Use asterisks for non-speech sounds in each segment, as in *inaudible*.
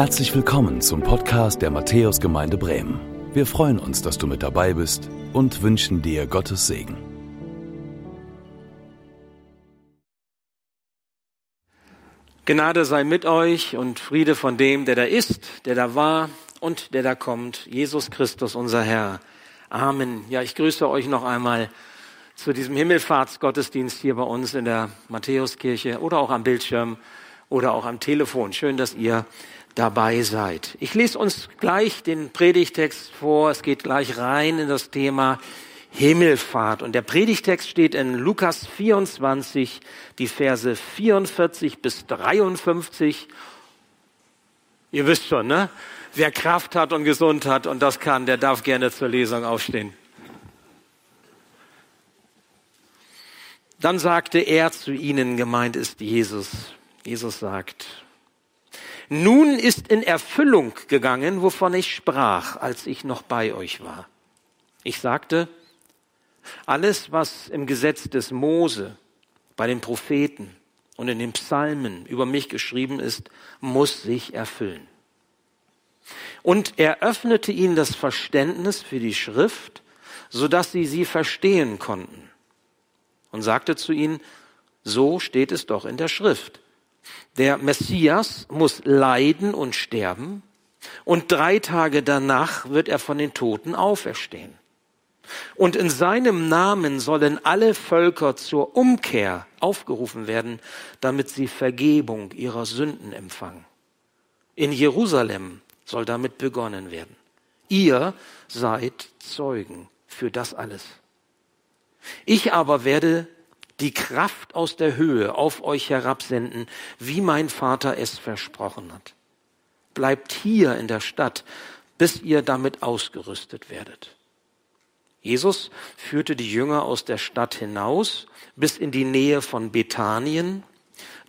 Herzlich willkommen zum Podcast der Matthäusgemeinde Bremen. Wir freuen uns, dass du mit dabei bist und wünschen dir Gottes Segen. Gnade sei mit euch und Friede von dem, der da ist, der da war und der da kommt, Jesus Christus, unser Herr. Amen. Ja, ich grüße euch noch einmal zu diesem Himmelfahrtsgottesdienst hier bei uns in der Matthäuskirche oder auch am Bildschirm oder auch am Telefon. Schön, dass ihr dabei seid. Ich lese uns gleich den Predigtext vor. Es geht gleich rein in das Thema Himmelfahrt. Und der Predigtext steht in Lukas 24, die Verse 44 bis 53. Ihr wisst schon, ne? Wer Kraft hat und gesund hat und das kann, der darf gerne zur Lesung aufstehen. Dann sagte er zu ihnen, gemeint ist Jesus. Jesus sagt, nun ist in Erfüllung gegangen, wovon ich sprach, als ich noch bei euch war. Ich sagte, alles, was im Gesetz des Mose, bei den Propheten und in den Psalmen über mich geschrieben ist, muss sich erfüllen. Und er öffnete ihnen das Verständnis für die Schrift, so dass sie sie verstehen konnten. Und sagte zu ihnen, so steht es doch in der Schrift. Der Messias muss leiden und sterben, und drei Tage danach wird er von den Toten auferstehen. Und in seinem Namen sollen alle Völker zur Umkehr aufgerufen werden, damit sie Vergebung ihrer Sünden empfangen. In Jerusalem soll damit begonnen werden. Ihr seid Zeugen für das alles. Ich aber werde die Kraft aus der Höhe auf euch herabsenden, wie mein Vater es versprochen hat. Bleibt hier in der Stadt, bis ihr damit ausgerüstet werdet. Jesus führte die Jünger aus der Stadt hinaus bis in die Nähe von Bethanien.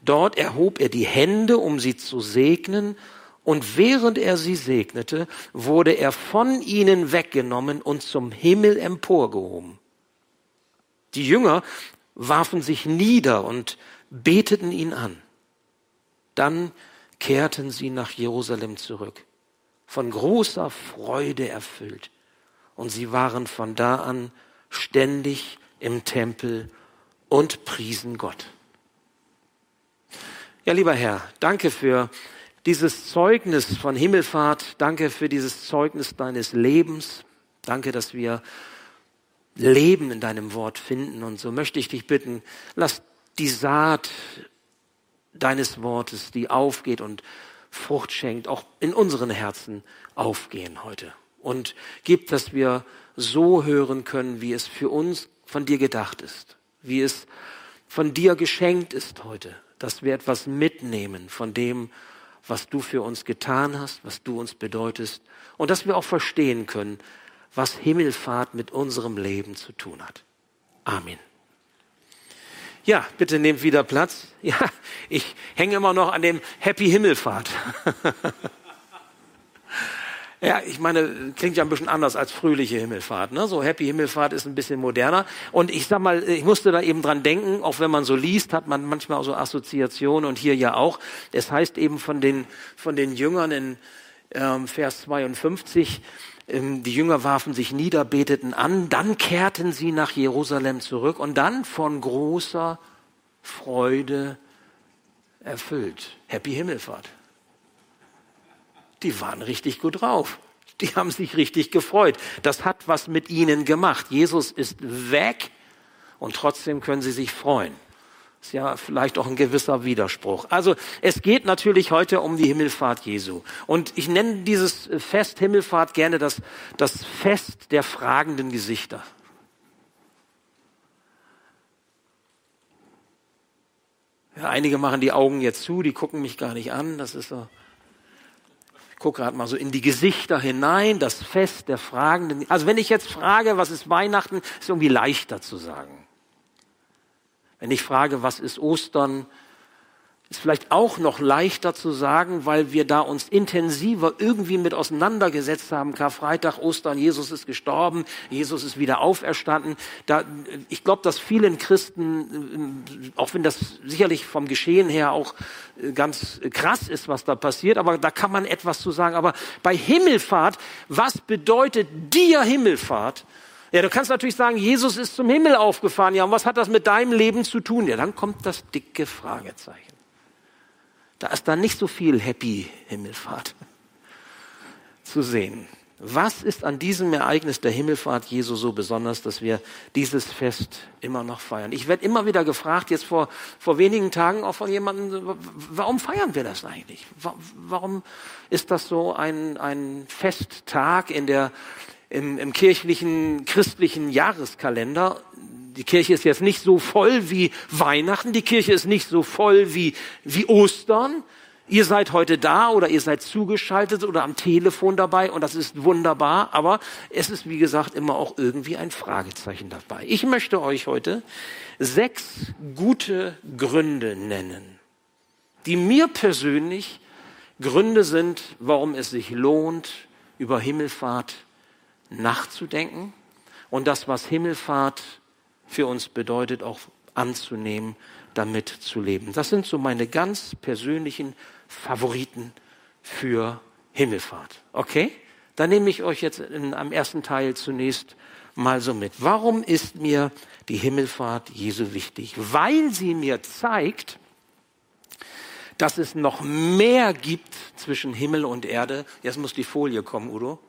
Dort erhob er die Hände, um sie zu segnen, und während er sie segnete, wurde er von ihnen weggenommen und zum Himmel emporgehoben. Die Jünger warfen sich nieder und beteten ihn an. Dann kehrten sie nach Jerusalem zurück, von großer Freude erfüllt. Und sie waren von da an ständig im Tempel und priesen Gott. Ja, lieber Herr, danke für dieses Zeugnis von Himmelfahrt. Danke für dieses Zeugnis deines Lebens. Danke, dass wir Leben in deinem Wort finden. Und so möchte ich dich bitten, lass die Saat deines Wortes, die aufgeht und Frucht schenkt, auch in unseren Herzen aufgehen heute. Und gib, dass wir so hören können, wie es für uns von dir gedacht ist, wie es von dir geschenkt ist heute, dass wir etwas mitnehmen von dem, was du für uns getan hast, was du uns bedeutest und dass wir auch verstehen können, was Himmelfahrt mit unserem Leben zu tun hat. Amen. Ja, bitte nehmt wieder Platz. *laughs* Ja, ich hänge immer noch an dem Happy Himmelfahrt. *laughs* ja, ich meine, klingt ja ein bisschen anders als fröhliche Himmelfahrt. Ne? So Happy Himmelfahrt ist ein bisschen moderner. Und ich sag mal, ich musste da eben dran denken, auch wenn man so liest, hat man manchmal auch so Assoziationen und hier ja auch. Es heißt eben von den, von den Jüngern in ähm, Vers 52, ähm, die Jünger warfen sich nieder, beteten an, dann kehrten sie nach Jerusalem zurück und dann von großer Freude erfüllt. Happy Himmelfahrt. Die waren richtig gut drauf. Die haben sich richtig gefreut. Das hat was mit ihnen gemacht. Jesus ist weg und trotzdem können sie sich freuen. Ist ja vielleicht auch ein gewisser Widerspruch. Also es geht natürlich heute um die Himmelfahrt Jesu. Und ich nenne dieses Fest Himmelfahrt gerne das, das Fest der fragenden Gesichter. Ja, einige machen die Augen jetzt zu, die gucken mich gar nicht an. Das ist so. Ich gucke gerade mal so in die Gesichter hinein, das Fest der fragenden. Also wenn ich jetzt frage, was ist Weihnachten, ist irgendwie leichter zu sagen. Wenn ich frage, was ist Ostern, Ist vielleicht auch noch leichter zu sagen, weil wir da uns intensiver irgendwie mit auseinandergesetzt haben. Karfreitag, Ostern, Jesus ist gestorben, Jesus ist wieder auferstanden. Da, ich glaube, dass vielen Christen, auch wenn das sicherlich vom Geschehen her auch ganz krass ist, was da passiert, aber da kann man etwas zu sagen. Aber bei Himmelfahrt, was bedeutet dir Himmelfahrt? Ja, du kannst natürlich sagen, Jesus ist zum Himmel aufgefahren. Ja, und was hat das mit deinem Leben zu tun? Ja, dann kommt das dicke Fragezeichen. Da ist dann nicht so viel Happy Himmelfahrt *laughs* zu sehen. Was ist an diesem Ereignis der Himmelfahrt Jesu so besonders, dass wir dieses Fest immer noch feiern? Ich werde immer wieder gefragt, jetzt vor, vor wenigen Tagen auch von jemandem, warum feiern wir das eigentlich? Warum ist das so ein, ein Festtag in der, im, im kirchlichen, christlichen Jahreskalender? die Kirche ist jetzt nicht so voll wie Weihnachten, die Kirche ist nicht so voll wie, wie Ostern. Ihr seid heute da oder ihr seid zugeschaltet oder am Telefon dabei und das ist wunderbar, aber es ist wie gesagt immer auch irgendwie ein Fragezeichen dabei. Ich möchte euch heute sechs gute Gründe nennen, die mir persönlich Gründe sind, warum es sich lohnt, über Himmelfahrt nachzudenken und das, was Himmelfahrt für uns bedeutet, auch anzunehmen, damit zu leben. Das sind so meine ganz persönlichen Favoriten für Himmelfahrt. Okay? Dann nehme ich euch jetzt in, am ersten Teil zunächst mal so mit. Warum ist mir die Himmelfahrt Jesu wichtig? Weil sie mir zeigt, dass es noch mehr gibt zwischen Himmel und Erde. Jetzt muss die Folie kommen, Udo.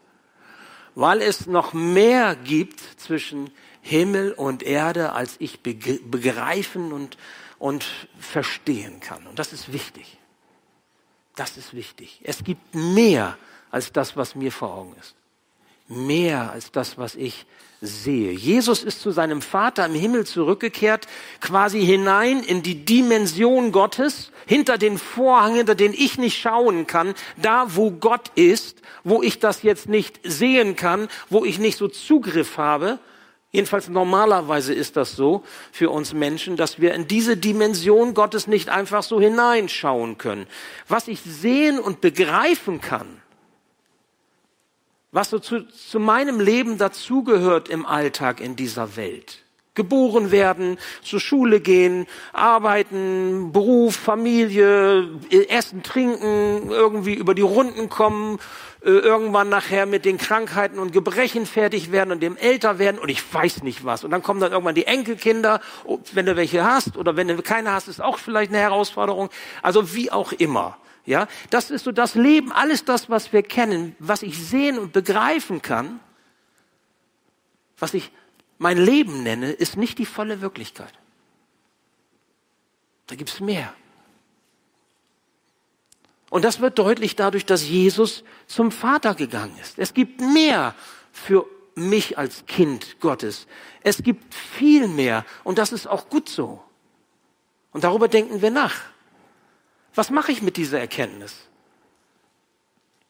Weil es noch mehr gibt zwischen Himmel und Erde, als ich begreifen und, und verstehen kann. Und das ist wichtig. Das ist wichtig. Es gibt mehr als das, was mir vor Augen ist. Mehr als das, was ich sehe. Jesus ist zu seinem Vater im Himmel zurückgekehrt, quasi hinein in die Dimension Gottes, hinter den Vorhang, hinter den ich nicht schauen kann, da wo Gott ist, wo ich das jetzt nicht sehen kann, wo ich nicht so Zugriff habe, Jedenfalls normalerweise ist das so für uns Menschen, dass wir in diese Dimension Gottes nicht einfach so hineinschauen können. Was ich sehen und begreifen kann, was so zu, zu meinem Leben dazugehört im Alltag in dieser Welt. Geboren werden, zur Schule gehen, arbeiten, Beruf, Familie, Essen, Trinken, irgendwie über die Runden kommen, äh, irgendwann nachher mit den Krankheiten und Gebrechen fertig werden und dem älter werden und ich weiß nicht was. Und dann kommen dann irgendwann die Enkelkinder, wenn du welche hast oder wenn du keine hast, ist auch vielleicht eine Herausforderung. Also wie auch immer. Ja, das ist so das Leben, alles das, was wir kennen, was ich sehen und begreifen kann, was ich mein Leben nenne, ist nicht die volle Wirklichkeit. Da gibt's mehr. Und das wird deutlich dadurch, dass Jesus zum Vater gegangen ist. Es gibt mehr für mich als Kind Gottes. Es gibt viel mehr und das ist auch gut so. Und darüber denken wir nach. Was mache ich mit dieser Erkenntnis?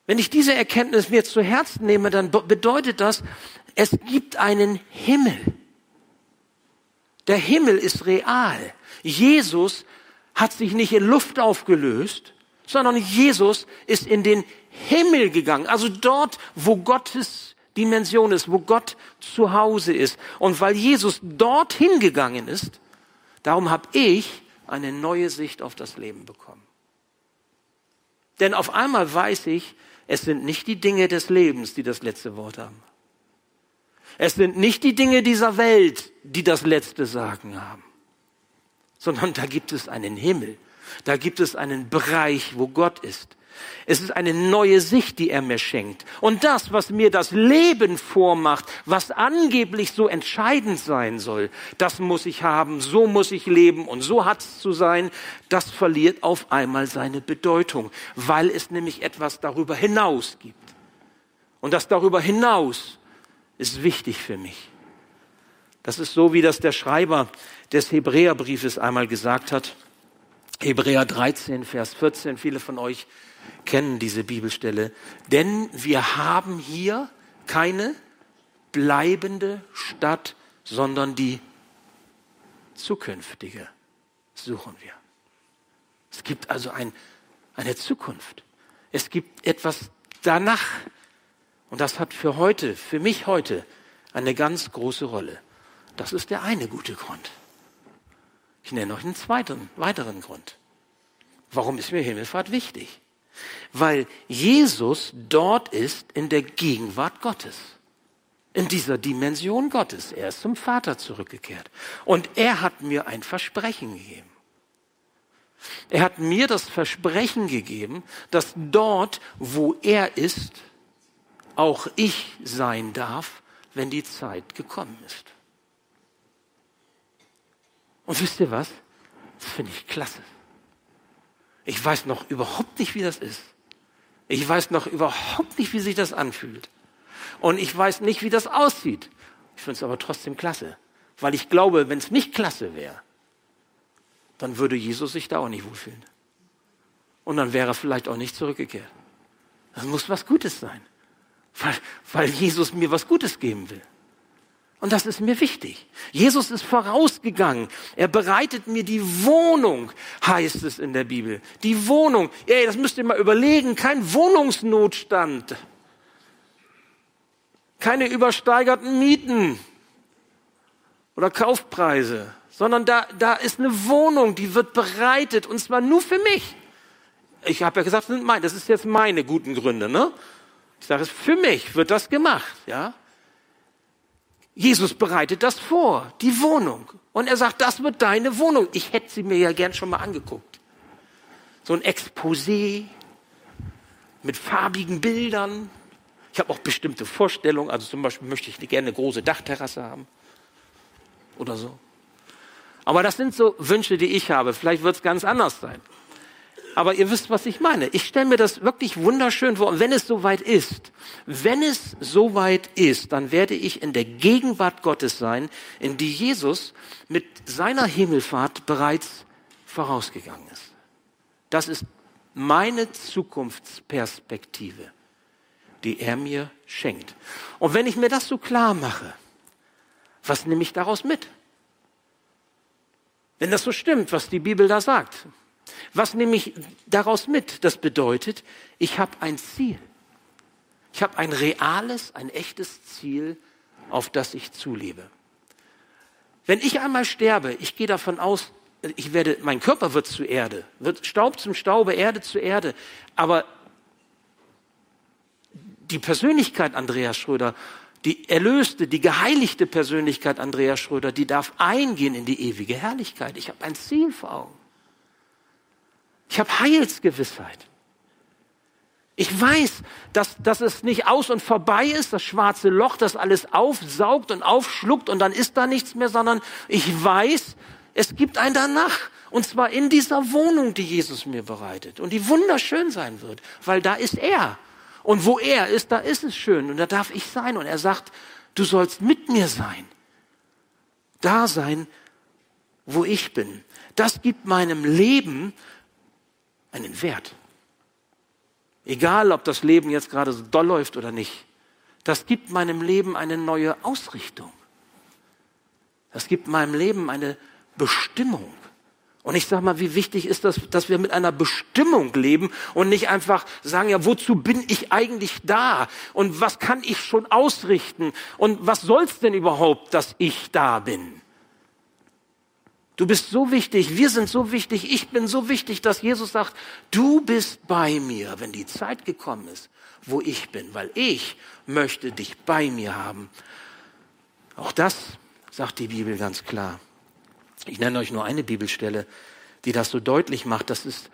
Wenn ich diese Erkenntnis mir zu Herzen nehme, dann bedeutet das, es gibt einen Himmel. Der Himmel ist real. Jesus hat sich nicht in Luft aufgelöst, sondern Jesus ist in den Himmel gegangen, also dort, wo Gottes Dimension ist, wo Gott zu Hause ist. Und weil Jesus dorthin gegangen ist, darum habe ich eine neue Sicht auf das Leben bekommen. Denn auf einmal weiß ich, es sind nicht die Dinge des Lebens, die das letzte Wort haben. Es sind nicht die Dinge dieser Welt, die das letzte Sagen haben, sondern da gibt es einen Himmel da gibt es einen Bereich, wo Gott ist. Es ist eine neue Sicht, die er mir schenkt. Und das, was mir das Leben vormacht, was angeblich so entscheidend sein soll, das muss ich haben, so muss ich leben und so hat es zu sein, das verliert auf einmal seine Bedeutung, weil es nämlich etwas darüber hinaus gibt. Und das darüber hinaus ist wichtig für mich. Das ist so, wie das der Schreiber des Hebräerbriefes einmal gesagt hat. Hebräer 13, Vers 14. Viele von euch kennen diese Bibelstelle. Denn wir haben hier keine bleibende Stadt, sondern die zukünftige suchen wir. Es gibt also ein, eine Zukunft. Es gibt etwas danach. Und das hat für heute, für mich heute, eine ganz große Rolle. Das ist der eine gute Grund. Ich nenne euch einen zweiten, weiteren Grund. Warum ist mir Himmelfahrt wichtig? Weil Jesus dort ist in der Gegenwart Gottes. In dieser Dimension Gottes. Er ist zum Vater zurückgekehrt. Und er hat mir ein Versprechen gegeben. Er hat mir das Versprechen gegeben, dass dort, wo er ist, auch ich sein darf, wenn die Zeit gekommen ist. Und wisst ihr was? Das finde ich klasse. Ich weiß noch überhaupt nicht, wie das ist. Ich weiß noch überhaupt nicht, wie sich das anfühlt. Und ich weiß nicht, wie das aussieht. Ich finde es aber trotzdem klasse. Weil ich glaube, wenn es nicht klasse wäre, dann würde Jesus sich da auch nicht wohlfühlen. Und dann wäre er vielleicht auch nicht zurückgekehrt. Das muss was Gutes sein. Weil, weil Jesus mir was Gutes geben will. Und das ist mir wichtig. Jesus ist vorausgegangen. Er bereitet mir die Wohnung, heißt es in der Bibel. Die Wohnung. Ey, das müsst ihr mal überlegen. Kein Wohnungsnotstand. Keine übersteigerten Mieten oder Kaufpreise, sondern da, da ist eine Wohnung, die wird bereitet und zwar nur für mich. Ich habe ja gesagt, das ist jetzt meine guten Gründe, ne? Ich sage es, für mich wird das gemacht, ja? Jesus bereitet das vor, die Wohnung. Und er sagt, das wird deine Wohnung. Ich hätte sie mir ja gern schon mal angeguckt. So ein Exposé mit farbigen Bildern. Ich habe auch bestimmte Vorstellungen. Also zum Beispiel möchte ich gerne eine große Dachterrasse haben. Oder so. Aber das sind so Wünsche, die ich habe. Vielleicht wird es ganz anders sein. Aber ihr wisst, was ich meine. Ich stelle mir das wirklich wunderschön vor. Und wenn es soweit ist, wenn es soweit ist, dann werde ich in der Gegenwart Gottes sein, in die Jesus mit seiner Himmelfahrt bereits vorausgegangen ist. Das ist meine Zukunftsperspektive, die er mir schenkt. Und wenn ich mir das so klar mache, was nehme ich daraus mit? Wenn das so stimmt, was die Bibel da sagt, was nehme ich daraus mit? Das bedeutet, ich habe ein Ziel. Ich habe ein reales, ein echtes Ziel, auf das ich zulebe. Wenn ich einmal sterbe, ich gehe davon aus, ich werde, mein Körper wird zu Erde, wird Staub zum Staube, Erde zu Erde, aber die Persönlichkeit Andreas Schröder, die erlöste, die geheiligte Persönlichkeit Andreas Schröder, die darf eingehen in die ewige Herrlichkeit. Ich habe ein Ziel vor Augen. Ich habe Heilsgewissheit. Ich weiß, dass, dass es nicht aus und vorbei ist, das schwarze Loch, das alles aufsaugt und aufschluckt und dann ist da nichts mehr, sondern ich weiß, es gibt ein danach. Und zwar in dieser Wohnung, die Jesus mir bereitet und die wunderschön sein wird, weil da ist er. Und wo er ist, da ist es schön und da darf ich sein. Und er sagt, du sollst mit mir sein. Da sein, wo ich bin. Das gibt meinem Leben einen Wert. Egal, ob das Leben jetzt gerade so doll läuft oder nicht. Das gibt meinem Leben eine neue Ausrichtung. Das gibt meinem Leben eine Bestimmung. Und ich sage mal, wie wichtig ist das, dass wir mit einer Bestimmung leben und nicht einfach sagen, ja, wozu bin ich eigentlich da? Und was kann ich schon ausrichten? Und was soll's denn überhaupt, dass ich da bin? Du bist so wichtig, wir sind so wichtig, ich bin so wichtig, dass Jesus sagt, du bist bei mir, wenn die Zeit gekommen ist, wo ich bin, weil ich möchte dich bei mir haben. Auch das sagt die Bibel ganz klar. Ich nenne euch nur eine Bibelstelle, die das so deutlich macht. Das ist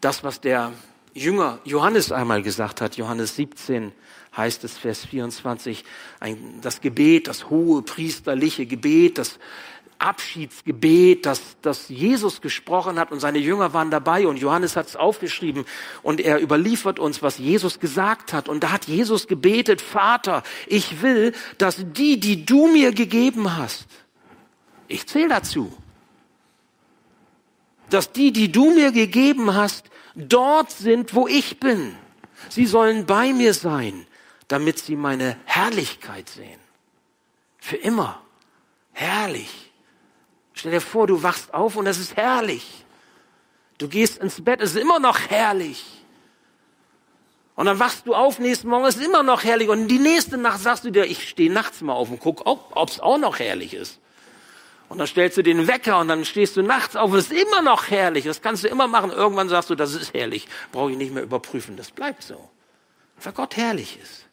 das, was der Jünger Johannes einmal gesagt hat. Johannes 17 heißt es, Vers 24, ein, das Gebet, das hohe priesterliche Gebet, das Abschiedsgebet, das, das Jesus gesprochen hat und seine Jünger waren dabei und Johannes hat es aufgeschrieben und er überliefert uns, was Jesus gesagt hat. Und da hat Jesus gebetet, Vater, ich will, dass die, die du mir gegeben hast, ich zähle dazu, dass die, die du mir gegeben hast, dort sind, wo ich bin. Sie sollen bei mir sein, damit sie meine Herrlichkeit sehen. Für immer. Herrlich. Stell dir vor, du wachst auf und das ist herrlich. Du gehst ins Bett, es ist immer noch herrlich. Und dann wachst du auf nächsten Morgen, es ist immer noch herrlich. Und die nächste Nacht sagst du dir, ich stehe nachts mal auf und guck, ob es auch noch herrlich ist. Und dann stellst du den Wecker und dann stehst du nachts auf und es ist immer noch herrlich. Das kannst du immer machen. Irgendwann sagst du, das ist herrlich. Brauche ich nicht mehr überprüfen. Das bleibt so. Weil Gott herrlich ist.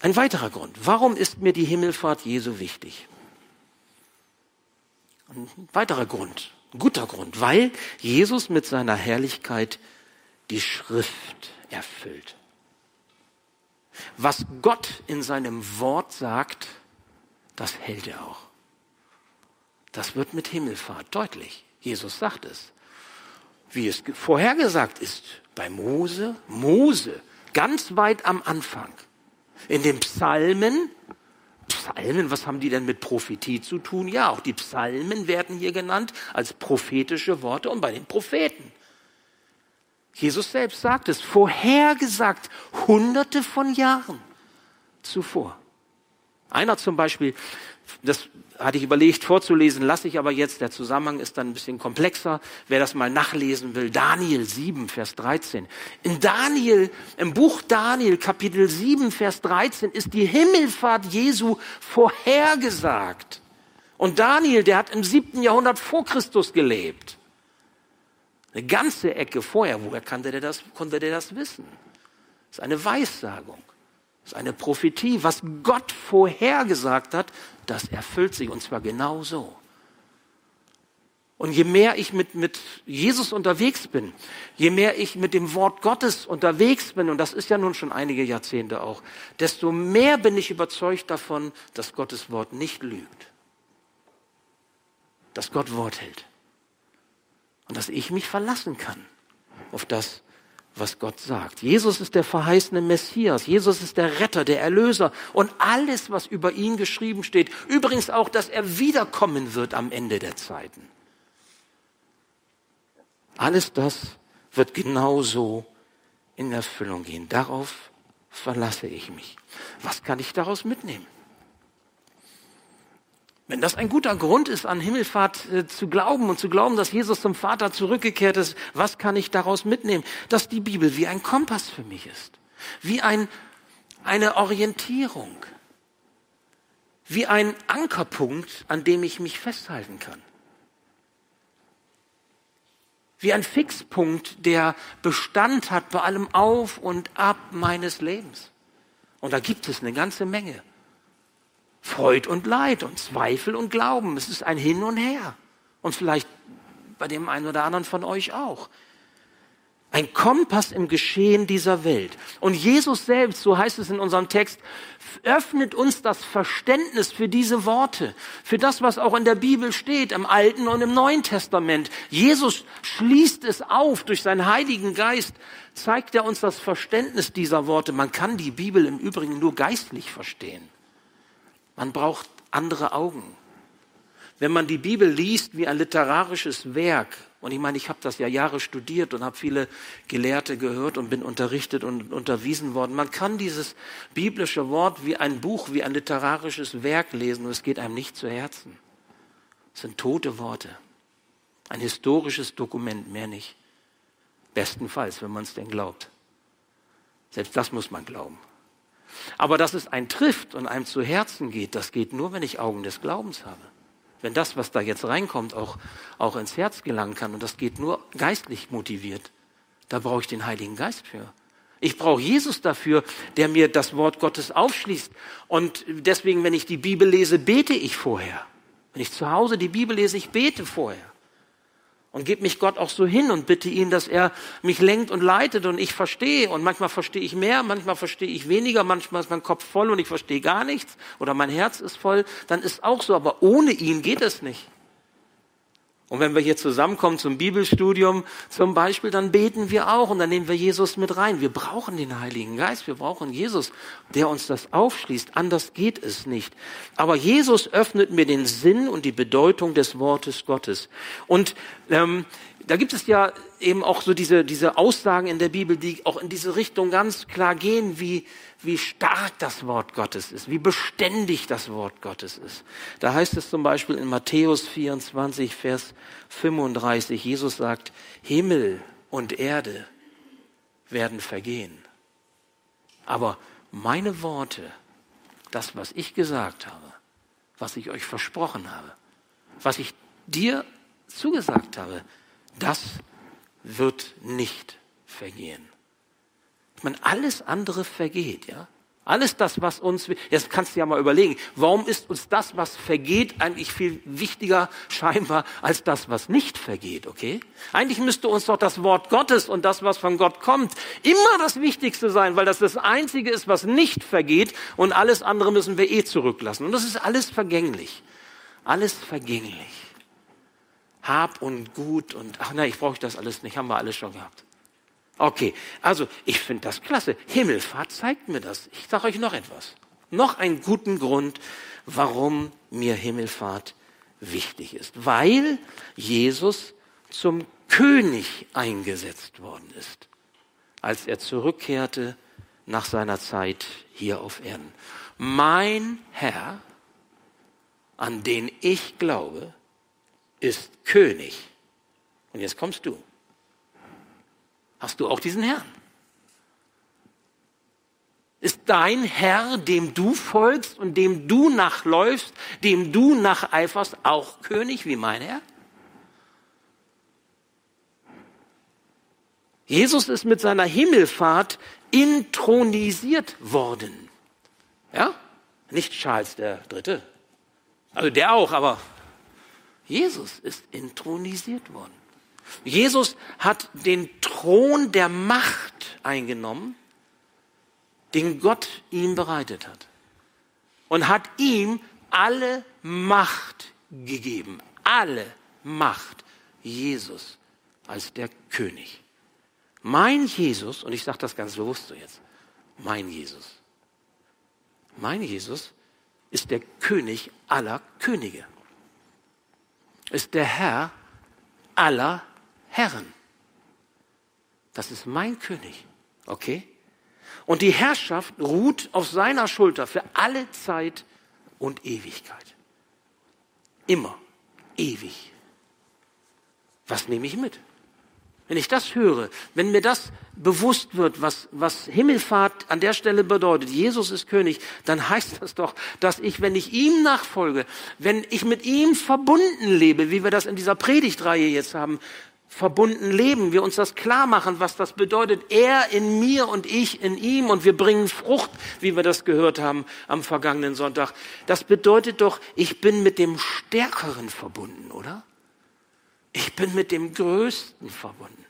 Ein weiterer Grund. Warum ist mir die Himmelfahrt Jesu wichtig? Ein weiterer Grund. Ein guter Grund. Weil Jesus mit seiner Herrlichkeit die Schrift erfüllt. Was Gott in seinem Wort sagt, das hält er auch. Das wird mit Himmelfahrt deutlich. Jesus sagt es. Wie es vorhergesagt ist bei Mose, Mose, ganz weit am Anfang. In den Psalmen, Psalmen, was haben die denn mit Prophetie zu tun? Ja, auch die Psalmen werden hier genannt als prophetische Worte und bei den Propheten. Jesus selbst sagt es, vorhergesagt, hunderte von Jahren zuvor. Einer zum Beispiel, das hatte ich überlegt vorzulesen, lasse ich aber jetzt. Der Zusammenhang ist dann ein bisschen komplexer. Wer das mal nachlesen will, Daniel 7, Vers 13. In Daniel, im Buch Daniel, Kapitel 7, Vers 13, ist die Himmelfahrt Jesu vorhergesagt. Und Daniel, der hat im siebten Jahrhundert vor Christus gelebt. Eine ganze Ecke vorher. Woher konnte der das, konnte der das wissen? Das ist eine Weissagung. Das ist eine Prophetie. Was Gott vorhergesagt hat, das erfüllt sich und zwar genau so. Und je mehr ich mit, mit Jesus unterwegs bin, je mehr ich mit dem Wort Gottes unterwegs bin, und das ist ja nun schon einige Jahrzehnte auch, desto mehr bin ich überzeugt davon, dass Gottes Wort nicht lügt. Dass Gott Wort hält. Und dass ich mich verlassen kann auf das, was Gott sagt. Jesus ist der verheißene Messias. Jesus ist der Retter, der Erlöser. Und alles, was über ihn geschrieben steht. Übrigens auch, dass er wiederkommen wird am Ende der Zeiten. Alles das wird genauso in Erfüllung gehen. Darauf verlasse ich mich. Was kann ich daraus mitnehmen? Wenn das ein guter Grund ist, an Himmelfahrt äh, zu glauben und zu glauben, dass Jesus zum Vater zurückgekehrt ist, was kann ich daraus mitnehmen? Dass die Bibel wie ein Kompass für mich ist, wie ein, eine Orientierung, wie ein Ankerpunkt, an dem ich mich festhalten kann. Wie ein Fixpunkt, der Bestand hat bei allem Auf und Ab meines Lebens. Und da gibt es eine ganze Menge. Freud und Leid und Zweifel und Glauben. Es ist ein Hin und Her. Und vielleicht bei dem einen oder anderen von euch auch. Ein Kompass im Geschehen dieser Welt. Und Jesus selbst, so heißt es in unserem Text, öffnet uns das Verständnis für diese Worte, für das, was auch in der Bibel steht, im Alten und im Neuen Testament. Jesus schließt es auf durch seinen Heiligen Geist, zeigt er uns das Verständnis dieser Worte. Man kann die Bibel im Übrigen nur geistlich verstehen. Man braucht andere Augen. Wenn man die Bibel liest wie ein literarisches Werk, und ich meine, ich habe das ja Jahre studiert und habe viele Gelehrte gehört und bin unterrichtet und unterwiesen worden. Man kann dieses biblische Wort wie ein Buch, wie ein literarisches Werk lesen und es geht einem nicht zu Herzen. Es sind tote Worte. Ein historisches Dokument, mehr nicht. Bestenfalls, wenn man es denn glaubt. Selbst das muss man glauben. Aber dass es einen trifft und einem zu Herzen geht, das geht nur, wenn ich Augen des Glaubens habe. Wenn das, was da jetzt reinkommt, auch, auch ins Herz gelangen kann. Und das geht nur geistlich motiviert. Da brauche ich den Heiligen Geist für. Ich brauche Jesus dafür, der mir das Wort Gottes aufschließt. Und deswegen, wenn ich die Bibel lese, bete ich vorher. Wenn ich zu Hause die Bibel lese, ich bete vorher und gebe mich Gott auch so hin und bitte ihn, dass er mich lenkt und leitet und ich verstehe. Und manchmal verstehe ich mehr, manchmal verstehe ich weniger, manchmal ist mein Kopf voll und ich verstehe gar nichts oder mein Herz ist voll. Dann ist auch so, aber ohne ihn geht es nicht. Und wenn wir hier zusammenkommen zum Bibelstudium zum Beispiel, dann beten wir auch und dann nehmen wir Jesus mit rein. Wir brauchen den Heiligen Geist, wir brauchen Jesus, der uns das aufschließt. Anders geht es nicht. Aber Jesus öffnet mir den Sinn und die Bedeutung des Wortes Gottes. Und ähm, da gibt es ja eben auch so diese, diese Aussagen in der Bibel, die auch in diese Richtung ganz klar gehen, wie, wie stark das Wort Gottes ist, wie beständig das Wort Gottes ist. Da heißt es zum Beispiel in Matthäus 24, Vers 35, Jesus sagt, Himmel und Erde werden vergehen. Aber meine Worte, das, was ich gesagt habe, was ich euch versprochen habe, was ich dir zugesagt habe, das wird nicht vergehen. Ich meine, alles andere vergeht, ja. Alles das, was uns, jetzt kannst du ja mal überlegen, warum ist uns das, was vergeht, eigentlich viel wichtiger scheinbar als das, was nicht vergeht, okay? Eigentlich müsste uns doch das Wort Gottes und das, was von Gott kommt, immer das Wichtigste sein, weil das das Einzige ist, was nicht vergeht und alles andere müssen wir eh zurücklassen. Und das ist alles vergänglich. Alles vergänglich. Hab und Gut und, ach nein, ich brauche das alles nicht, haben wir alles schon gehabt. Okay, also ich finde das klasse. Himmelfahrt zeigt mir das. Ich sage euch noch etwas. Noch einen guten Grund, warum mir Himmelfahrt wichtig ist. Weil Jesus zum König eingesetzt worden ist, als er zurückkehrte nach seiner Zeit hier auf Erden. Mein Herr, an den ich glaube, ist König. Und jetzt kommst du. Hast du auch diesen Herrn? Ist dein Herr, dem du folgst und dem du nachläufst, dem du nacheiferst, auch König wie mein Herr? Jesus ist mit seiner Himmelfahrt intronisiert worden. Ja? Nicht Charles der Dritte. Also der auch, aber Jesus ist intronisiert worden. Jesus hat den Thron der Macht eingenommen, den Gott ihm bereitet hat. Und hat ihm alle Macht gegeben. Alle Macht. Jesus als der König. Mein Jesus, und ich sage das ganz bewusst so jetzt, mein Jesus. Mein Jesus ist der König aller Könige ist der Herr aller Herren. Das ist mein König. Okay? Und die Herrschaft ruht auf seiner Schulter für alle Zeit und Ewigkeit. Immer. Ewig. Was nehme ich mit? Wenn ich das höre, wenn mir das bewusst wird, was, was Himmelfahrt an der Stelle bedeutet, Jesus ist König, dann heißt das doch, dass ich, wenn ich ihm nachfolge, wenn ich mit ihm verbunden lebe, wie wir das in dieser Predigtreihe jetzt haben, verbunden leben, wir uns das klar machen, was das bedeutet. Er in mir und ich in ihm und wir bringen Frucht, wie wir das gehört haben am vergangenen Sonntag. Das bedeutet doch, ich bin mit dem Stärkeren verbunden, oder? Ich bin mit dem Größten verbunden.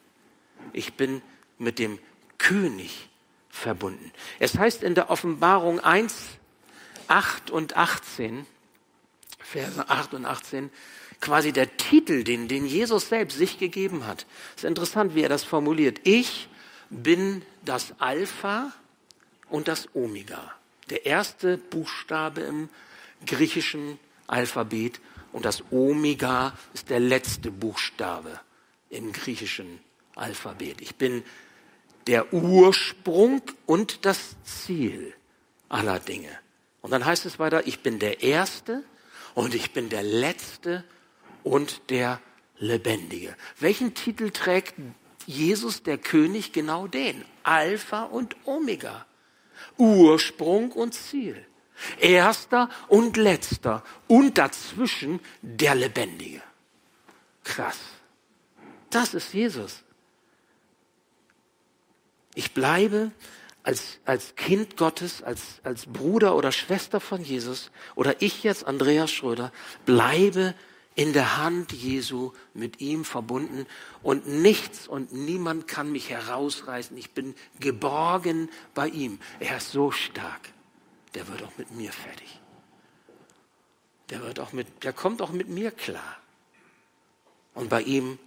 Ich bin mit dem König verbunden. Es heißt in der Offenbarung 1, 8 und 18, Verse 8 und 18, quasi der Titel, den, den Jesus selbst sich gegeben hat. Es ist interessant, wie er das formuliert. Ich bin das Alpha und das Omega. Der erste Buchstabe im griechischen Alphabet und das Omega ist der letzte Buchstabe im griechischen Alphabet. Ich bin der Ursprung und das Ziel aller Dinge. Und dann heißt es weiter, ich bin der Erste und ich bin der Letzte und der Lebendige. Welchen Titel trägt Jesus, der König, genau den? Alpha und Omega. Ursprung und Ziel. Erster und letzter und dazwischen der Lebendige. Krass. Das ist Jesus. Ich bleibe als, als Kind Gottes, als, als Bruder oder Schwester von Jesus oder ich jetzt, Andreas Schröder, bleibe in der Hand Jesu mit ihm verbunden und nichts und niemand kann mich herausreißen. Ich bin geborgen bei ihm. Er ist so stark der wird auch mit mir fertig. Der wird auch mit, der kommt auch mit mir klar. Und bei ihm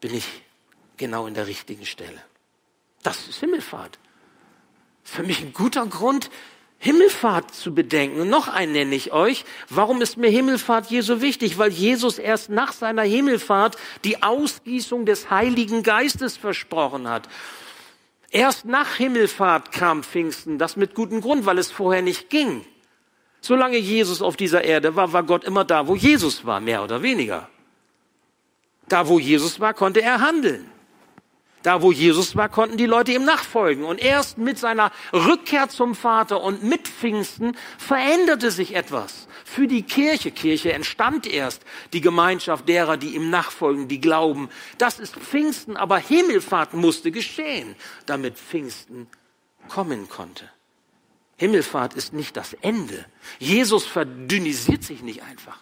bin ich genau in der richtigen Stelle. Das ist Himmelfahrt. Für mich ein guter Grund, Himmelfahrt zu bedenken. Noch einen nenne ich euch. Warum ist mir Himmelfahrt so wichtig? Weil Jesus erst nach seiner Himmelfahrt die Ausgießung des Heiligen Geistes versprochen hat. Erst nach Himmelfahrt kam Pfingsten, das mit gutem Grund, weil es vorher nicht ging. Solange Jesus auf dieser Erde war, war Gott immer da, wo Jesus war, mehr oder weniger. Da, wo Jesus war, konnte er handeln. Da, wo Jesus war, konnten die Leute ihm nachfolgen. Und erst mit seiner Rückkehr zum Vater und mit Pfingsten veränderte sich etwas. Für die Kirche, Kirche entstand erst die Gemeinschaft derer, die ihm nachfolgen, die glauben. Das ist Pfingsten, aber Himmelfahrt musste geschehen, damit Pfingsten kommen konnte. Himmelfahrt ist nicht das Ende. Jesus verdünnisiert sich nicht einfach.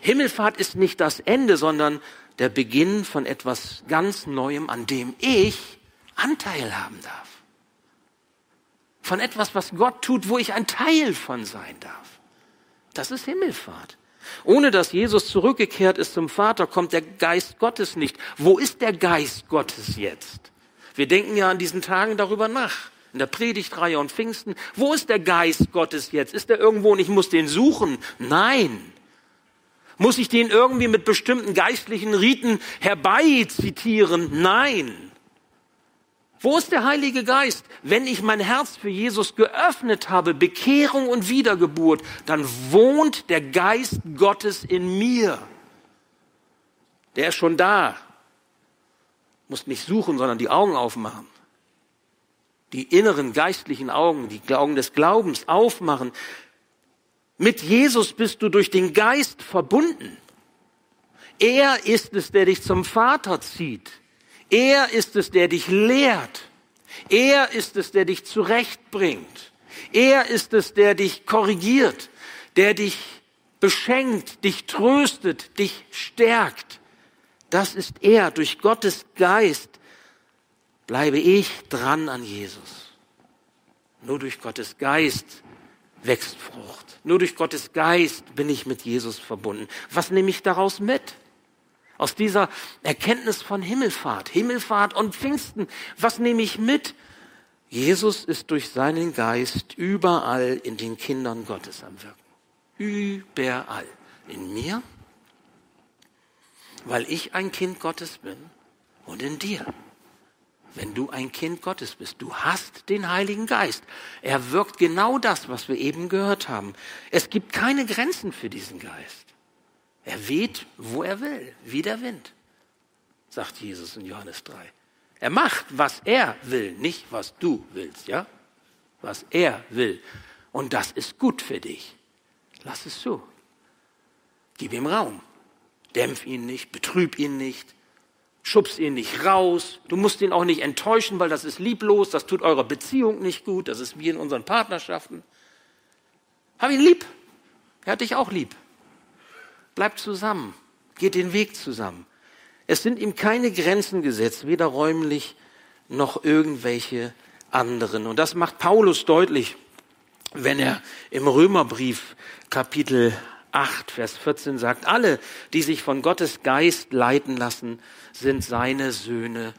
Himmelfahrt ist nicht das Ende, sondern der Beginn von etwas ganz Neuem, an dem ich Anteil haben darf. Von etwas, was Gott tut, wo ich ein Teil von sein darf. Das ist Himmelfahrt. Ohne dass Jesus zurückgekehrt ist zum Vater, kommt der Geist Gottes nicht. Wo ist der Geist Gottes jetzt? Wir denken ja an diesen Tagen darüber nach. In der Predigtreihe und Pfingsten. Wo ist der Geist Gottes jetzt? Ist er irgendwo und ich muss den suchen? Nein. Muss ich den irgendwie mit bestimmten geistlichen Riten herbeizitieren? Nein. Wo ist der Heilige Geist? Wenn ich mein Herz für Jesus geöffnet habe, Bekehrung und Wiedergeburt, dann wohnt der Geist Gottes in mir. Der ist schon da. Muss nicht suchen, sondern die Augen aufmachen. Die inneren geistlichen Augen, die Augen des Glaubens aufmachen. Mit Jesus bist du durch den Geist verbunden. Er ist es, der dich zum Vater zieht. Er ist es, der dich lehrt. Er ist es, der dich zurechtbringt. Er ist es, der dich korrigiert, der dich beschenkt, dich tröstet, dich stärkt. Das ist er. Durch Gottes Geist bleibe ich dran an Jesus. Nur durch Gottes Geist wächst Frucht. Nur durch Gottes Geist bin ich mit Jesus verbunden. Was nehme ich daraus mit? Aus dieser Erkenntnis von Himmelfahrt, Himmelfahrt und Pfingsten, was nehme ich mit? Jesus ist durch seinen Geist überall in den Kindern Gottes am Wirken. Überall. In mir, weil ich ein Kind Gottes bin und in dir wenn du ein Kind Gottes bist. Du hast den Heiligen Geist. Er wirkt genau das, was wir eben gehört haben. Es gibt keine Grenzen für diesen Geist. Er weht, wo er will, wie der Wind, sagt Jesus in Johannes 3. Er macht, was er will, nicht was du willst, ja? Was er will. Und das ist gut für dich. Lass es zu. Gib ihm Raum. Dämpf ihn nicht, betrüb ihn nicht, schubst ihn nicht raus, du musst ihn auch nicht enttäuschen, weil das ist lieblos, das tut eurer Beziehung nicht gut, das ist wie in unseren Partnerschaften. Hab ihn lieb, er hat dich auch lieb. Bleibt zusammen, geht den Weg zusammen. Es sind ihm keine Grenzen gesetzt, weder räumlich noch irgendwelche anderen. Und das macht Paulus deutlich, wenn er im Römerbrief Kapitel 8, Vers 14 sagt, alle, die sich von Gottes Geist leiten lassen, sind seine Söhne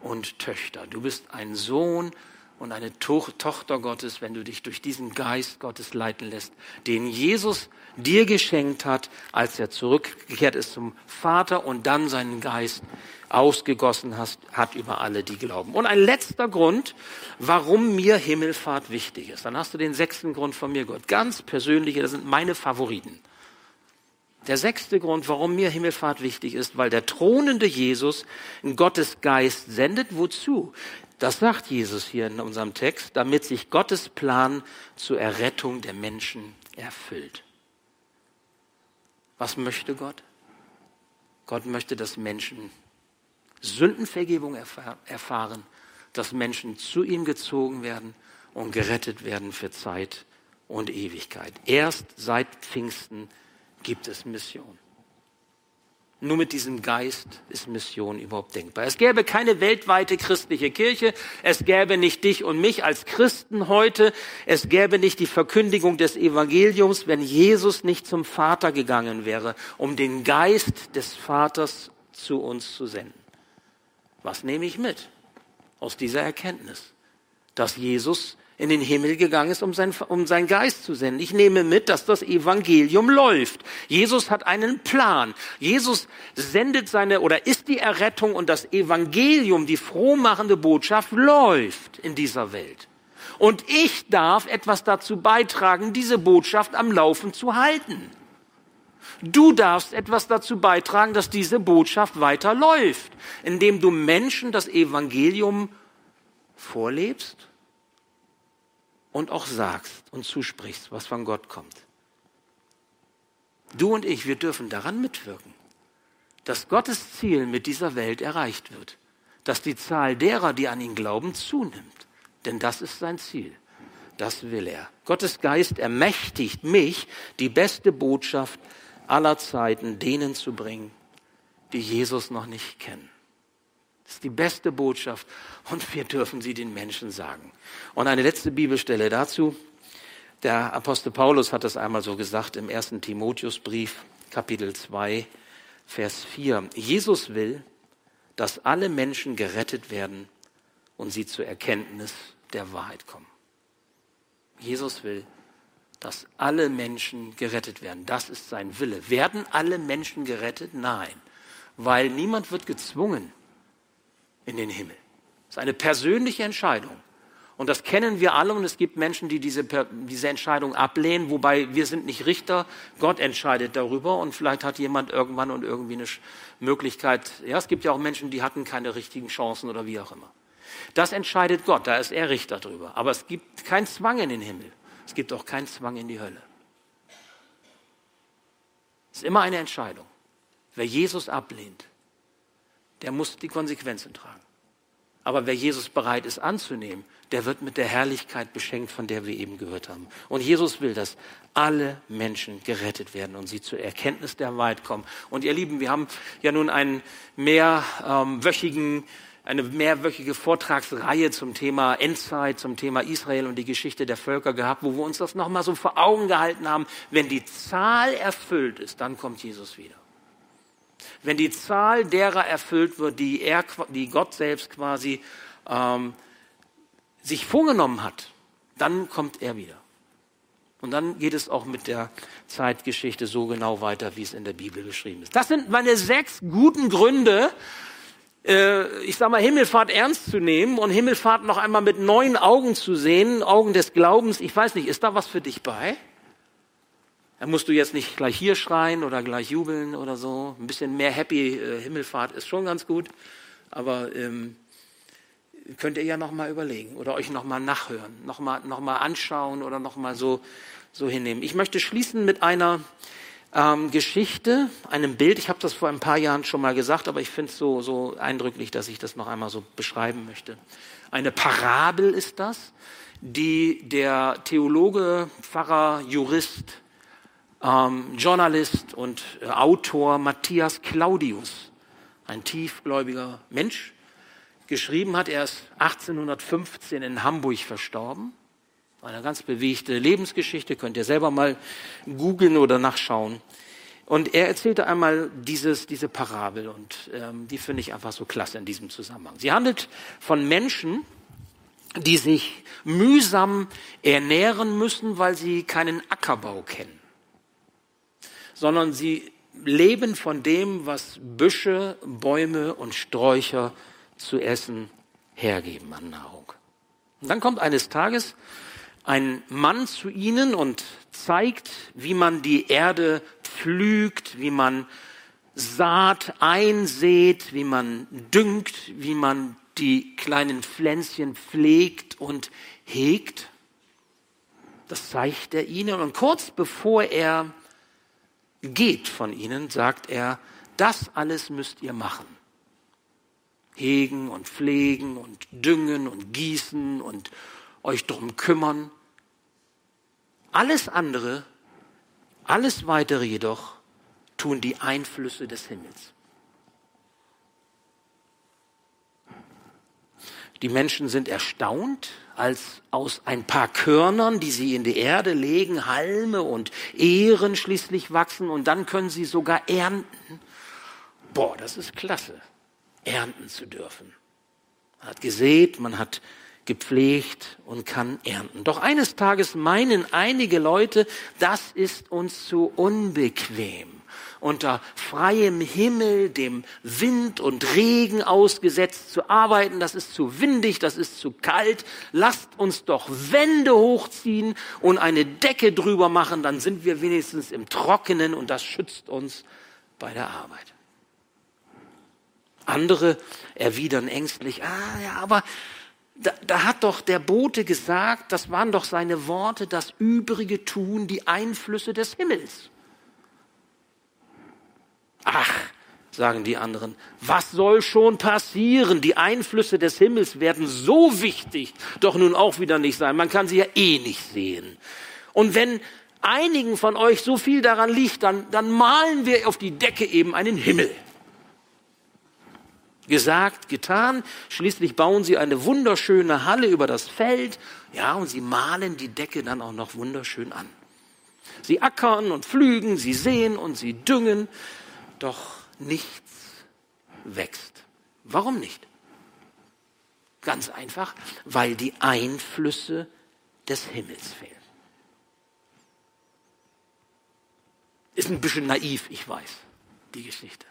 und Töchter. Du bist ein Sohn und eine to Tochter Gottes, wenn du dich durch diesen Geist Gottes leiten lässt, den Jesus dir geschenkt hat, als er zurückgekehrt ist zum Vater und dann seinen Geist ausgegossen hast, hat über alle, die glauben. Und ein letzter Grund, warum mir Himmelfahrt wichtig ist. Dann hast du den sechsten Grund von mir gehört. Ganz persönliche, das sind meine Favoriten. Der sechste Grund, warum mir Himmelfahrt wichtig ist, weil der thronende Jesus in Gottes Geist sendet. Wozu? Das sagt Jesus hier in unserem Text, damit sich Gottes Plan zur Errettung der Menschen erfüllt. Was möchte Gott? Gott möchte, dass Menschen Sündenvergebung erfahren, dass Menschen zu ihm gezogen werden und gerettet werden für Zeit und Ewigkeit. Erst seit Pfingsten gibt es Mission. Nur mit diesem Geist ist Mission überhaupt denkbar. Es gäbe keine weltweite christliche Kirche, es gäbe nicht dich und mich als Christen heute, es gäbe nicht die Verkündigung des Evangeliums, wenn Jesus nicht zum Vater gegangen wäre, um den Geist des Vaters zu uns zu senden. Was nehme ich mit aus dieser Erkenntnis? Dass Jesus in den Himmel gegangen ist, um, sein, um seinen Geist zu senden. Ich nehme mit, dass das Evangelium läuft. Jesus hat einen Plan. Jesus sendet seine oder ist die Errettung und das Evangelium, die frohmachende Botschaft läuft in dieser Welt. Und ich darf etwas dazu beitragen, diese Botschaft am Laufen zu halten. Du darfst etwas dazu beitragen, dass diese Botschaft weiterläuft, indem du Menschen das Evangelium vorlebst und auch sagst und zusprichst, was von Gott kommt. Du und ich, wir dürfen daran mitwirken, dass Gottes Ziel mit dieser Welt erreicht wird, dass die Zahl derer, die an ihn glauben, zunimmt. Denn das ist sein Ziel. Das will er. Gottes Geist ermächtigt mich, die beste Botschaft aller Zeiten denen zu bringen, die Jesus noch nicht kennen. Das ist die beste Botschaft und wir dürfen sie den Menschen sagen. Und eine letzte Bibelstelle dazu. Der Apostel Paulus hat es einmal so gesagt im ersten Timotheusbrief, Kapitel 2, Vers 4. Jesus will, dass alle Menschen gerettet werden und sie zur Erkenntnis der Wahrheit kommen. Jesus will, dass alle Menschen gerettet werden. Das ist sein Wille. Werden alle Menschen gerettet? Nein, weil niemand wird gezwungen, in den Himmel. Das ist eine persönliche Entscheidung. Und das kennen wir alle und es gibt Menschen, die diese, diese Entscheidung ablehnen, wobei wir sind nicht Richter, Gott entscheidet darüber und vielleicht hat jemand irgendwann und irgendwie eine Möglichkeit, ja, es gibt ja auch Menschen, die hatten keine richtigen Chancen oder wie auch immer. Das entscheidet Gott, da ist er Richter drüber. Aber es gibt keinen Zwang in den Himmel. Es gibt auch keinen Zwang in die Hölle. Es ist immer eine Entscheidung. Wer Jesus ablehnt, der muss die Konsequenzen tragen. Aber wer Jesus bereit ist anzunehmen, der wird mit der Herrlichkeit beschenkt, von der wir eben gehört haben. Und Jesus will, dass alle Menschen gerettet werden und sie zur Erkenntnis der Wahrheit kommen. Und ihr Lieben, wir haben ja nun einen mehrwöchigen, eine mehrwöchige Vortragsreihe zum Thema Endzeit, zum Thema Israel und die Geschichte der Völker gehabt, wo wir uns das nochmal so vor Augen gehalten haben. Wenn die Zahl erfüllt ist, dann kommt Jesus wieder. Wenn die Zahl derer erfüllt wird, die, er, die Gott selbst quasi ähm, sich vorgenommen hat, dann kommt er wieder. Und dann geht es auch mit der Zeitgeschichte so genau weiter, wie es in der Bibel beschrieben ist. Das sind meine sechs guten Gründe, äh, ich sage mal, Himmelfahrt ernst zu nehmen und Himmelfahrt noch einmal mit neuen Augen zu sehen, Augen des Glaubens. Ich weiß nicht, ist da was für dich bei? Da musst du jetzt nicht gleich hier schreien oder gleich jubeln oder so. Ein bisschen mehr Happy äh, Himmelfahrt ist schon ganz gut. Aber ähm, könnt ihr ja noch mal überlegen oder euch noch mal nachhören, noch mal, noch mal anschauen oder noch mal so, so hinnehmen. Ich möchte schließen mit einer ähm, Geschichte, einem Bild. Ich habe das vor ein paar Jahren schon mal gesagt, aber ich finde es so, so eindrücklich, dass ich das noch einmal so beschreiben möchte. Eine Parabel ist das, die der Theologe, Pfarrer, Jurist ähm, Journalist und äh, Autor Matthias Claudius, ein tiefgläubiger Mensch, geschrieben hat. Er ist 1815 in Hamburg verstorben. Eine ganz bewegte Lebensgeschichte, könnt ihr selber mal googeln oder nachschauen. Und er erzählte einmal dieses, diese Parabel und ähm, die finde ich einfach so klasse in diesem Zusammenhang. Sie handelt von Menschen, die sich mühsam ernähren müssen, weil sie keinen Ackerbau kennen sondern sie leben von dem, was Büsche, Bäume und Sträucher zu essen hergeben an Nahrung. Und dann kommt eines Tages ein Mann zu ihnen und zeigt, wie man die Erde pflügt, wie man Saat einsät, wie man düngt, wie man die kleinen Pflänzchen pflegt und hegt. Das zeigt er ihnen. Und kurz bevor er geht von ihnen, sagt er, das alles müsst ihr machen. Hegen und pflegen und düngen und gießen und euch drum kümmern. Alles andere, alles weitere jedoch tun die Einflüsse des Himmels. Die Menschen sind erstaunt, als aus ein paar Körnern, die sie in die Erde legen, Halme und Ehren schließlich wachsen und dann können sie sogar ernten. Boah, das ist klasse, ernten zu dürfen. Man hat gesät, man hat gepflegt und kann ernten. Doch eines Tages meinen einige Leute, das ist uns zu unbequem unter freiem Himmel, dem Wind und Regen ausgesetzt zu arbeiten. Das ist zu windig, das ist zu kalt. Lasst uns doch Wände hochziehen und eine Decke drüber machen, dann sind wir wenigstens im Trockenen und das schützt uns bei der Arbeit. Andere erwidern ängstlich, ah ja, aber da, da, hat doch der Bote gesagt, das waren doch seine Worte, das Übrige tun die Einflüsse des Himmels. Ach, sagen die anderen, was soll schon passieren? Die Einflüsse des Himmels werden so wichtig doch nun auch wieder nicht sein. Man kann sie ja eh nicht sehen. Und wenn einigen von euch so viel daran liegt, dann, dann malen wir auf die Decke eben einen Himmel. Gesagt, getan. Schließlich bauen sie eine wunderschöne Halle über das Feld. Ja, und sie malen die Decke dann auch noch wunderschön an. Sie ackern und pflügen, sie sehen und sie düngen doch nichts wächst. Warum nicht? Ganz einfach, weil die Einflüsse des Himmels fehlen. Ist ein bisschen naiv, ich weiß, die Geschichte.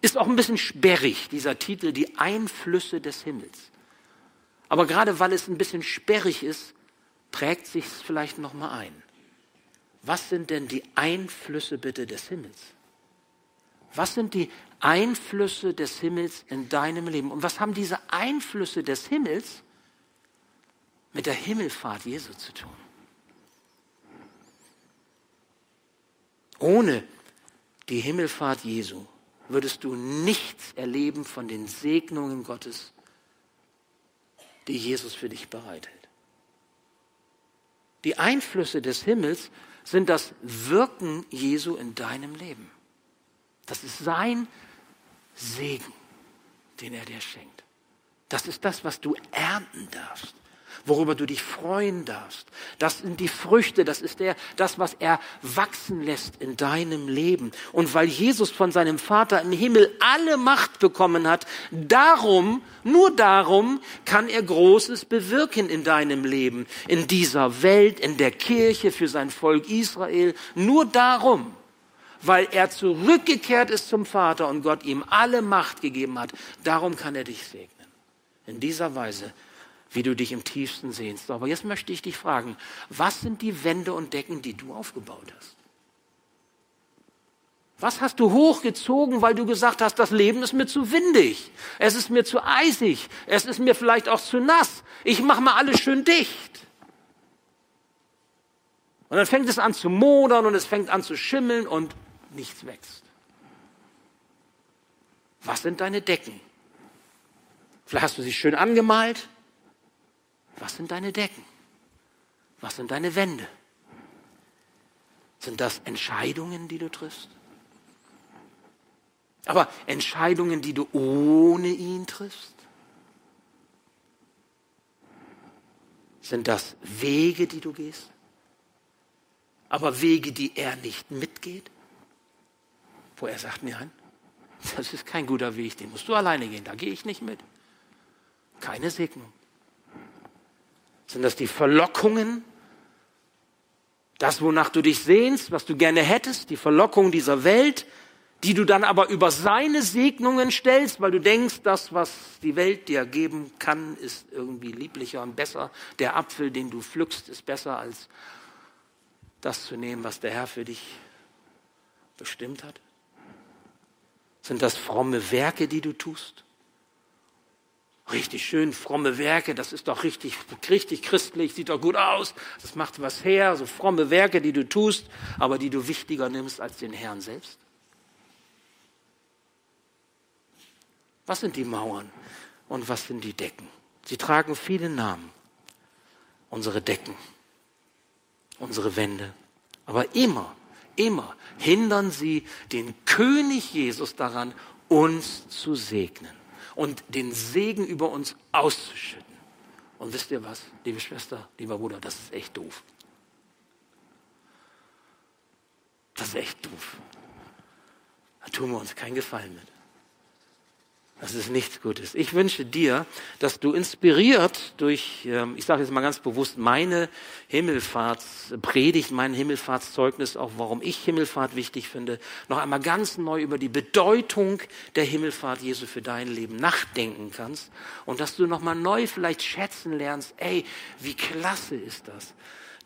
Ist auch ein bisschen sperrig, dieser Titel, die Einflüsse des Himmels. Aber gerade weil es ein bisschen sperrig ist, prägt sich es vielleicht noch mal ein. Was sind denn die Einflüsse bitte des Himmels? Was sind die Einflüsse des Himmels in deinem Leben? Und was haben diese Einflüsse des Himmels mit der Himmelfahrt Jesu zu tun? Ohne die Himmelfahrt Jesu würdest du nichts erleben von den Segnungen Gottes, die Jesus für dich bereithält. Die Einflüsse des Himmels sind das Wirken Jesu in deinem Leben. Das ist sein Segen, den er dir schenkt. Das ist das, was du ernten darfst worüber du dich freuen darfst. Das sind die Früchte, das ist der, das, was er wachsen lässt in deinem Leben. Und weil Jesus von seinem Vater im Himmel alle Macht bekommen hat, darum, nur darum kann er Großes bewirken in deinem Leben, in dieser Welt, in der Kirche, für sein Volk Israel. Nur darum weil er zurückgekehrt ist zum Vater und Gott ihm alle Macht gegeben hat. Darum kann er dich segnen. In dieser Weise wie du dich im tiefsten sehnst. Aber jetzt möchte ich dich fragen, was sind die Wände und Decken, die du aufgebaut hast? Was hast du hochgezogen, weil du gesagt hast, das Leben ist mir zu windig, es ist mir zu eisig, es ist mir vielleicht auch zu nass, ich mache mal alles schön dicht. Und dann fängt es an zu modern und es fängt an zu schimmeln und nichts wächst. Was sind deine Decken? Vielleicht hast du sie schön angemalt, was sind deine Decken? Was sind deine Wände? Sind das Entscheidungen, die du triffst? Aber Entscheidungen, die du ohne ihn triffst? Sind das Wege, die du gehst? Aber Wege, die er nicht mitgeht? Wo er sagt, nein, das ist kein guter Weg, den musst du alleine gehen, da gehe ich nicht mit. Keine Segnung. Sind das die Verlockungen? Das, wonach du dich sehnst, was du gerne hättest, die Verlockung dieser Welt, die du dann aber über seine Segnungen stellst, weil du denkst, das, was die Welt dir geben kann, ist irgendwie lieblicher und besser. Der Apfel, den du pflückst, ist besser als das zu nehmen, was der Herr für dich bestimmt hat. Sind das fromme Werke, die du tust? Richtig schön fromme Werke, das ist doch richtig, richtig christlich, sieht doch gut aus, das macht was her, so fromme Werke, die du tust, aber die du wichtiger nimmst als den Herrn selbst. Was sind die Mauern und was sind die Decken? Sie tragen viele Namen. Unsere Decken, unsere Wände, aber immer, immer hindern sie den König Jesus daran, uns zu segnen und den Segen über uns auszuschütten. Und wisst ihr was, liebe Schwester, lieber Bruder, das ist echt doof. Das ist echt doof. Da tun wir uns keinen Gefallen mit. Das ist nichts Gutes. Ich wünsche dir, dass du inspiriert durch, ähm, ich sage jetzt mal ganz bewusst, meine Himmelfahrtspredigt, mein Himmelfahrtszeugnis, auch warum ich Himmelfahrt wichtig finde, noch einmal ganz neu über die Bedeutung der Himmelfahrt Jesu für dein Leben nachdenken kannst und dass du noch mal neu vielleicht schätzen lernst, ey, wie klasse ist das,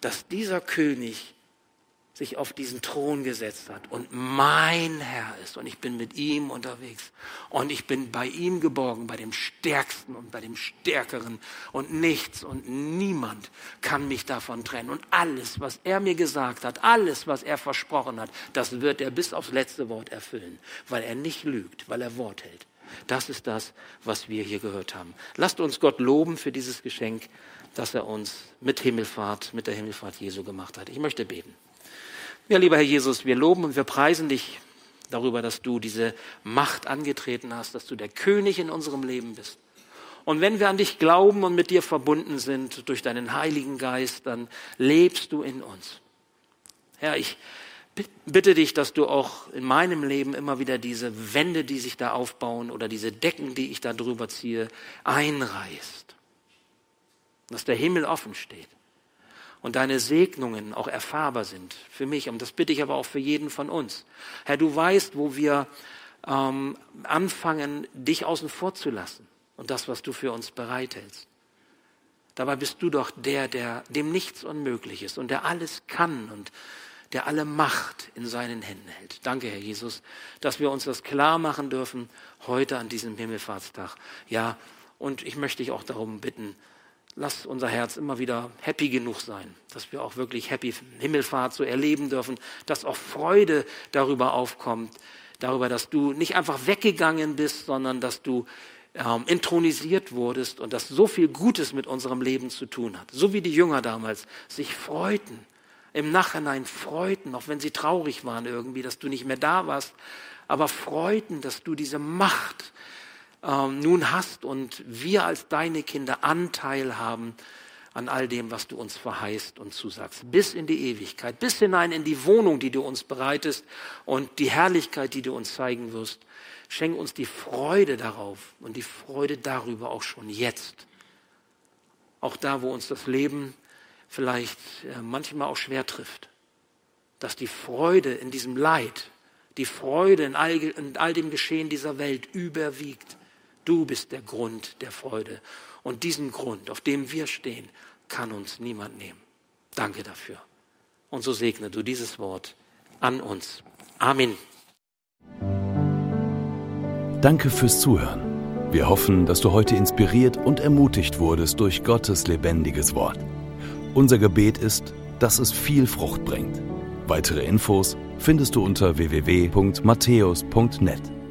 dass dieser König sich auf diesen Thron gesetzt hat und mein Herr ist und ich bin mit ihm unterwegs und ich bin bei ihm geborgen, bei dem Stärksten und bei dem Stärkeren und nichts und niemand kann mich davon trennen und alles, was er mir gesagt hat, alles, was er versprochen hat, das wird er bis aufs letzte Wort erfüllen, weil er nicht lügt, weil er Wort hält. Das ist das, was wir hier gehört haben. Lasst uns Gott loben für dieses Geschenk, das er uns mit Himmelfahrt, mit der Himmelfahrt Jesu gemacht hat. Ich möchte beten. Ja, lieber Herr Jesus, wir loben und wir preisen dich darüber, dass du diese Macht angetreten hast, dass du der König in unserem Leben bist. Und wenn wir an dich glauben und mit dir verbunden sind durch deinen Heiligen Geist, dann lebst du in uns. Herr, ich bitte dich, dass du auch in meinem Leben immer wieder diese Wände, die sich da aufbauen oder diese Decken, die ich da drüber ziehe, einreißt. Dass der Himmel offen steht und deine Segnungen auch erfahrbar sind für mich. Und das bitte ich aber auch für jeden von uns. Herr, du weißt, wo wir ähm, anfangen, dich außen vor zu lassen und das, was du für uns bereithältst. Dabei bist du doch der, der dem nichts unmöglich ist und der alles kann und der alle Macht in seinen Händen hält. Danke, Herr Jesus, dass wir uns das klar machen dürfen heute an diesem Himmelfahrtstag. Ja, und ich möchte dich auch darum bitten, Lass unser Herz immer wieder happy genug sein, dass wir auch wirklich happy Himmelfahrt so erleben dürfen, dass auch Freude darüber aufkommt, darüber, dass du nicht einfach weggegangen bist, sondern dass du ähm, intronisiert wurdest und dass so viel Gutes mit unserem Leben zu tun hat. So wie die Jünger damals sich freuten, im Nachhinein freuten, auch wenn sie traurig waren irgendwie, dass du nicht mehr da warst, aber freuten, dass du diese Macht ähm, nun hast und wir als deine Kinder Anteil haben an all dem, was du uns verheißt und zusagst, bis in die Ewigkeit, bis hinein in die Wohnung, die du uns bereitest und die Herrlichkeit, die du uns zeigen wirst. Schenk uns die Freude darauf und die Freude darüber auch schon jetzt. Auch da, wo uns das Leben vielleicht äh, manchmal auch schwer trifft, dass die Freude in diesem Leid, die Freude in all, in all dem Geschehen dieser Welt überwiegt Du bist der Grund der Freude. Und diesen Grund, auf dem wir stehen, kann uns niemand nehmen. Danke dafür. Und so segne du dieses Wort an uns. Amen. Danke fürs Zuhören. Wir hoffen, dass du heute inspiriert und ermutigt wurdest durch Gottes lebendiges Wort. Unser Gebet ist, dass es viel Frucht bringt. Weitere Infos findest du unter www.matthäus.net.